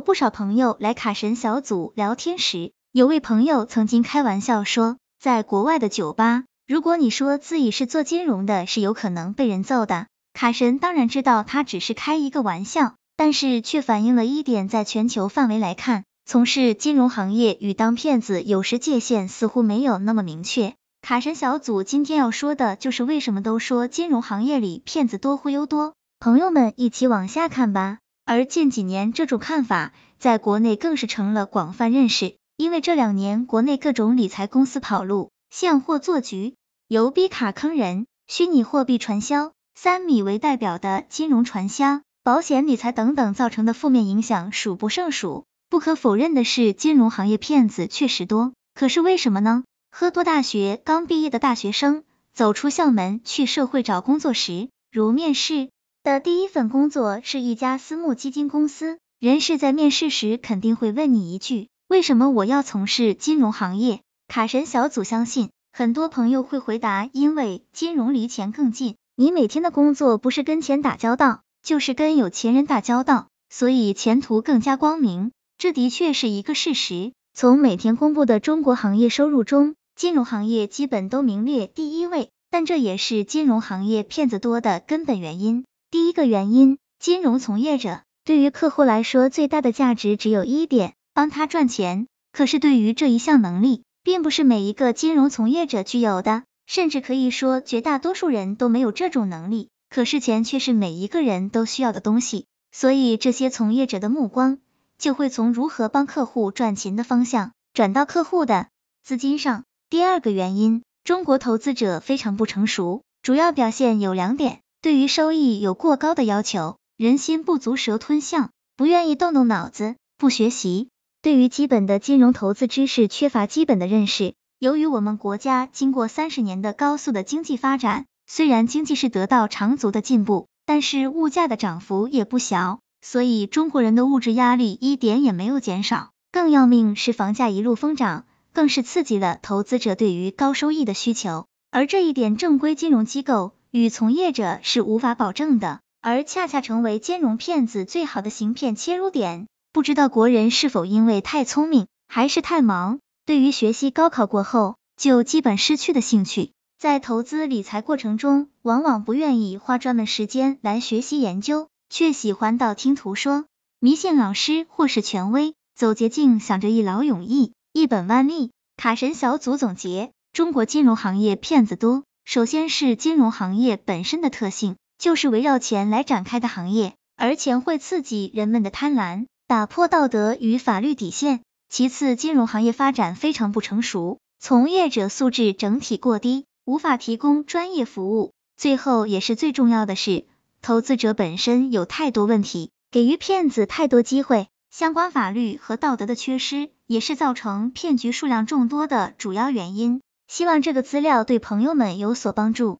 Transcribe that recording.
有不少朋友来卡神小组聊天时，有位朋友曾经开玩笑说，在国外的酒吧，如果你说自己是做金融的，是有可能被人揍的。卡神当然知道他只是开一个玩笑，但是却反映了一点，在全球范围来看，从事金融行业与当骗子有时界限似乎没有那么明确。卡神小组今天要说的就是为什么都说金融行业里骗子多忽悠多，朋友们一起往下看吧。而近几年，这种看法在国内更是成了广泛认识，因为这两年国内各种理财公司跑路、现货做局、由逼卡坑人、虚拟货币传销、三米为代表的金融传销、保险理财等等造成的负面影响数不胜数。不可否认的是，金融行业骗子确实多，可是为什么呢？喝多大学刚毕业的大学生走出校门去社会找工作时，如面试。的第一份工作是一家私募基金公司，人事在面试时肯定会问你一句：为什么我要从事金融行业？卡神小组相信很多朋友会回答：因为金融离钱更近，你每天的工作不是跟钱打交道，就是跟有钱人打交道，所以前途更加光明。这的确是一个事实。从每天公布的中国行业收入中，金融行业基本都名列第一位，但这也是金融行业骗子多的根本原因。第一个原因，金融从业者对于客户来说最大的价值只有一点，帮他赚钱。可是对于这一项能力，并不是每一个金融从业者具有的，甚至可以说绝大多数人都没有这种能力。可是钱却是每一个人都需要的东西，所以这些从业者的目光就会从如何帮客户赚钱的方向转到客户的资金上。第二个原因，中国投资者非常不成熟，主要表现有两点。对于收益有过高的要求，人心不足蛇吞象，不愿意动动脑子，不学习。对于基本的金融投资知识缺乏基本的认识。由于我们国家经过三十年的高速的经济发展，虽然经济是得到长足的进步，但是物价的涨幅也不小，所以中国人的物质压力一点也没有减少。更要命是房价一路疯涨，更是刺激了投资者对于高收益的需求。而这一点，正规金融机构。与从业者是无法保证的，而恰恰成为兼容骗子最好的行骗切入点。不知道国人是否因为太聪明，还是太忙，对于学习高考过后就基本失去的兴趣，在投资理财过程中，往往不愿意花专门时间来学习研究，却喜欢道听途说，迷信老师或是权威，走捷径，想着一劳永逸，一本万利。卡神小组总结：中国金融行业骗子多。首先是金融行业本身的特性，就是围绕钱来展开的行业，而钱会刺激人们的贪婪，打破道德与法律底线。其次，金融行业发展非常不成熟，从业者素质整体过低，无法提供专业服务。最后也是最重要的是，投资者本身有太多问题，给予骗子太多机会，相关法律和道德的缺失，也是造成骗局数量众多的主要原因。希望这个资料对朋友们有所帮助。